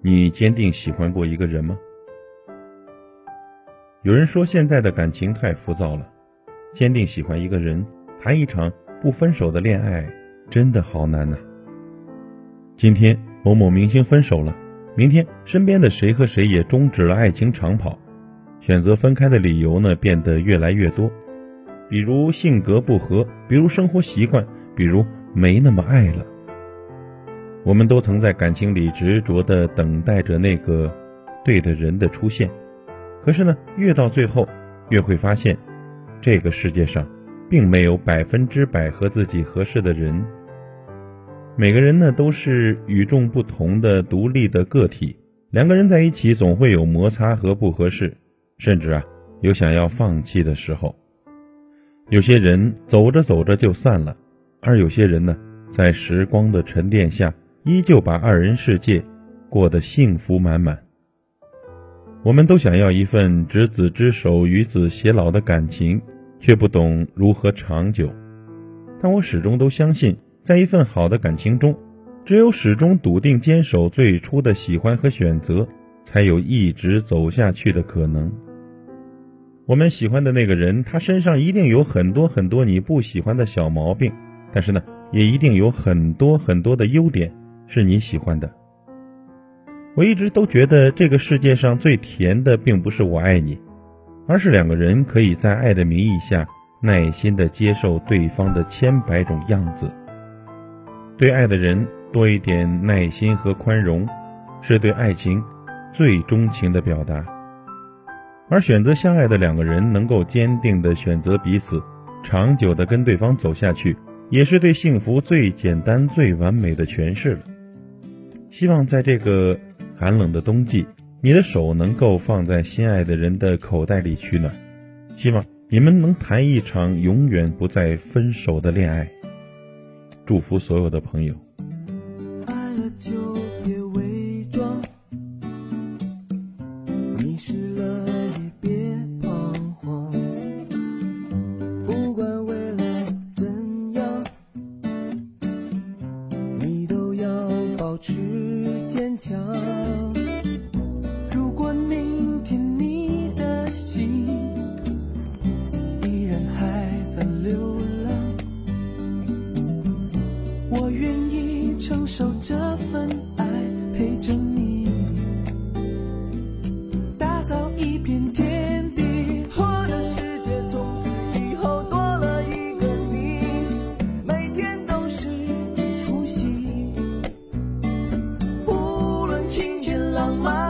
你坚定喜欢过一个人吗？有人说现在的感情太浮躁了，坚定喜欢一个人，谈一场不分手的恋爱，真的好难呐。今天某某明星分手了，明天身边的谁和谁也终止了爱情长跑，选择分开的理由呢变得越来越多，比如性格不合，比如生活习惯，比如没那么爱了。我们都曾在感情里执着地等待着那个对的人的出现，可是呢，越到最后，越会发现，这个世界上并没有百分之百和自己合适的人。每个人呢都是与众不同的独立的个体，两个人在一起总会有摩擦和不合适，甚至啊有想要放弃的时候。有些人走着走着就散了，而有些人呢，在时光的沉淀下。依旧把二人世界过得幸福满满。我们都想要一份执子之手与子偕老的感情，却不懂如何长久。但我始终都相信，在一份好的感情中，只有始终笃定坚守最初的喜欢和选择，才有一直走下去的可能。我们喜欢的那个人，他身上一定有很多很多你不喜欢的小毛病，但是呢，也一定有很多很多的优点。是你喜欢的。我一直都觉得这个世界上最甜的，并不是我爱你，而是两个人可以在爱的名义下，耐心的接受对方的千百种样子。对爱的人多一点耐心和宽容，是对爱情最钟情的表达。而选择相爱的两个人，能够坚定的选择彼此，长久的跟对方走下去，也是对幸福最简单、最完美的诠释了。希望在这个寒冷的冬季，你的手能够放在心爱的人的口袋里取暖。希望你们能谈一场永远不再分手的恋爱。祝福所有的朋友。保持。坚强。如果明天你的心依然还在流浪，我愿意承受这份爱，陪着你，打造一片天浪漫。